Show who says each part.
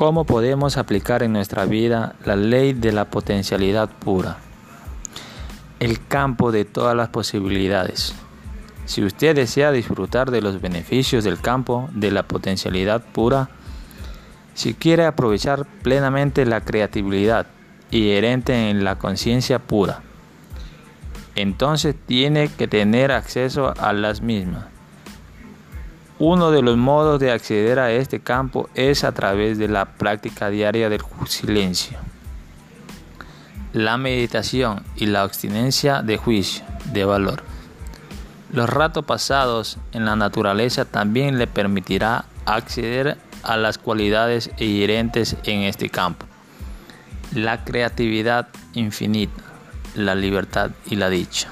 Speaker 1: ¿Cómo podemos aplicar en nuestra vida la ley de la potencialidad pura? El campo de todas las posibilidades. Si usted desea disfrutar de los beneficios del campo de la potencialidad pura, si quiere aprovechar plenamente la creatividad inherente en la conciencia pura, entonces tiene que tener acceso a las mismas. Uno de los modos de acceder a este campo es a través de la práctica diaria del silencio, la meditación y la abstinencia de juicio, de valor. Los ratos pasados en la naturaleza también le permitirá acceder a las cualidades inherentes en este campo. La creatividad infinita, la libertad y la dicha.